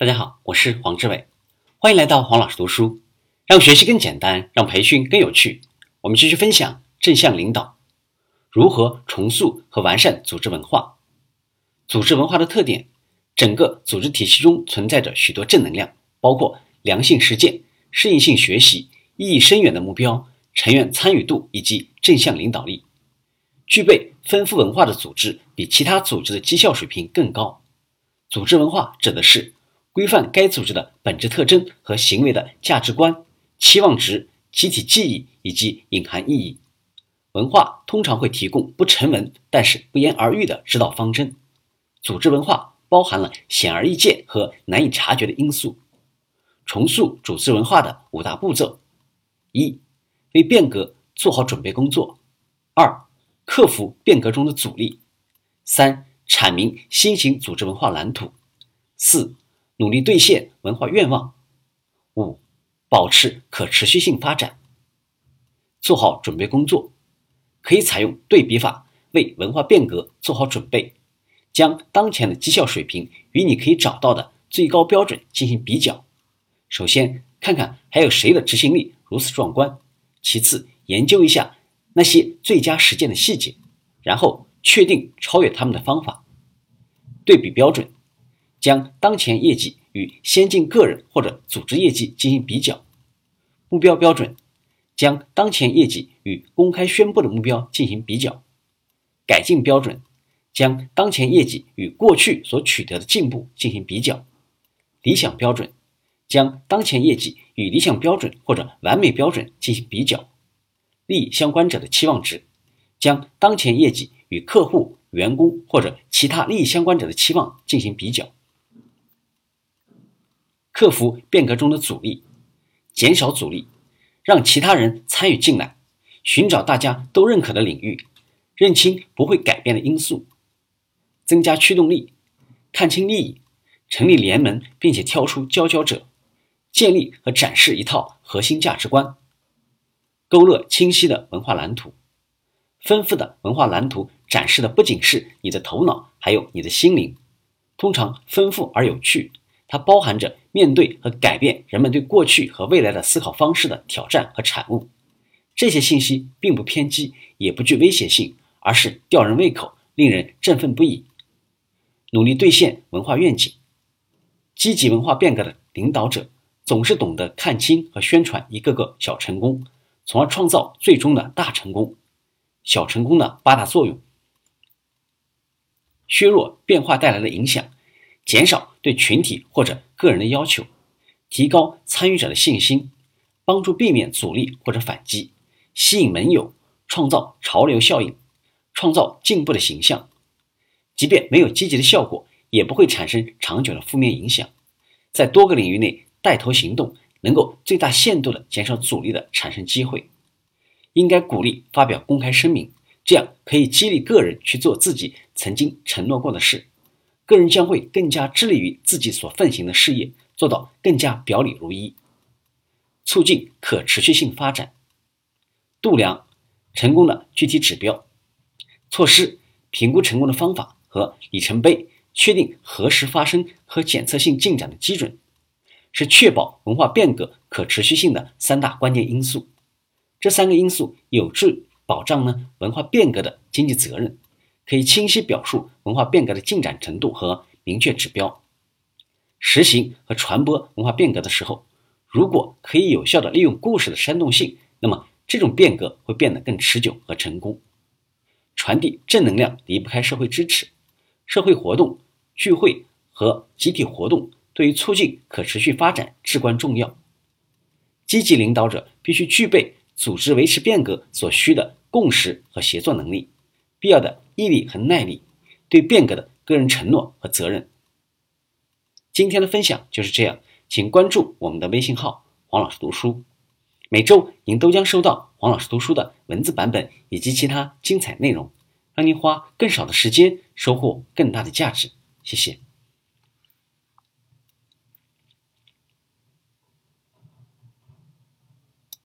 大家好，我是黄志伟，欢迎来到黄老师读书，让学习更简单，让培训更有趣。我们继续分享正向领导，如何重塑和完善组织文化。组织文化的特点，整个组织体系中存在着许多正能量，包括良性实践、适应性学习、意义深远的目标、成员参与度以及正向领导力。具备丰富文化的组织，比其他组织的绩效水平更高。组织文化指的是。规范该组织的本质特征和行为的价值观、期望值、集体记忆以及隐含意义。文化通常会提供不成文但是不言而喻的指导方针。组织文化包含了显而易见和难以察觉的因素。重塑组织文化的五大步骤：一、为变革做好准备工作；二、克服变革中的阻力；三、阐明新型组织文化蓝图；四。努力兑现文化愿望。五、保持可持续性发展。做好准备工作，可以采用对比法，为文化变革做好准备。将当前的绩效水平与你可以找到的最高标准进行比较。首先，看看还有谁的执行力如此壮观；其次，研究一下那些最佳实践的细节，然后确定超越他们的方法。对比标准。将当前业绩与先进个人或者组织业绩进行比较，目标标准将当前业绩与公开宣布的目标进行比较，改进标准将当前业绩与过去所取得的进步进行比较，理想标准将当前业绩与理想标准或者完美标准进行比较，利益相关者的期望值将当前业绩与客户、员工或者其他利益相关者的期望进行比较。克服变革中的阻力，减少阻力，让其他人参与进来，寻找大家都认可的领域，认清不会改变的因素，增加驱动力，看清利益，成立联盟，并且挑出佼佼者，建立和展示一套核心价值观，勾勒清晰的文化蓝图。丰富的文化蓝图展示的不仅是你的头脑，还有你的心灵，通常丰富而有趣。它包含着面对和改变人们对过去和未来的思考方式的挑战和产物。这些信息并不偏激，也不具威胁性，而是吊人胃口，令人振奋不已。努力兑现文化愿景，积极文化变革的领导者总是懂得看清和宣传一个个小成功，从而创造最终的大成功。小成功的八大作用：削弱变化带来的影响。减少对群体或者个人的要求，提高参与者的信心，帮助避免阻力或者反击，吸引盟友，创造潮流效应，创造进步的形象。即便没有积极的效果，也不会产生长久的负面影响。在多个领域内带头行动，能够最大限度的减少阻力的产生机会。应该鼓励发表公开声明，这样可以激励个人去做自己曾经承诺过的事。个人将会更加致力于自己所奉行的事业，做到更加表里如一，促进可持续性发展。度量成功的具体指标、措施、评估成功的方法和里程碑，确定何时发生和检测性进展的基准，是确保文化变革可持续性的三大关键因素。这三个因素有助保障呢文化变革的经济责任。可以清晰表述文化变革的进展程度和明确指标。实行和传播文化变革的时候，如果可以有效的利用故事的煽动性，那么这种变革会变得更持久和成功。传递正能量离不开社会支持，社会活动、聚会和集体活动对于促进可持续发展至关重要。积极领导者必须具备组织维持变革所需的共识和协作能力。必要的毅力和耐力，对变革的个人承诺和责任。今天的分享就是这样，请关注我们的微信号“黄老师读书”，每周您都将收到黄老师读书的文字版本以及其他精彩内容，让您花更少的时间收获更大的价值。谢谢。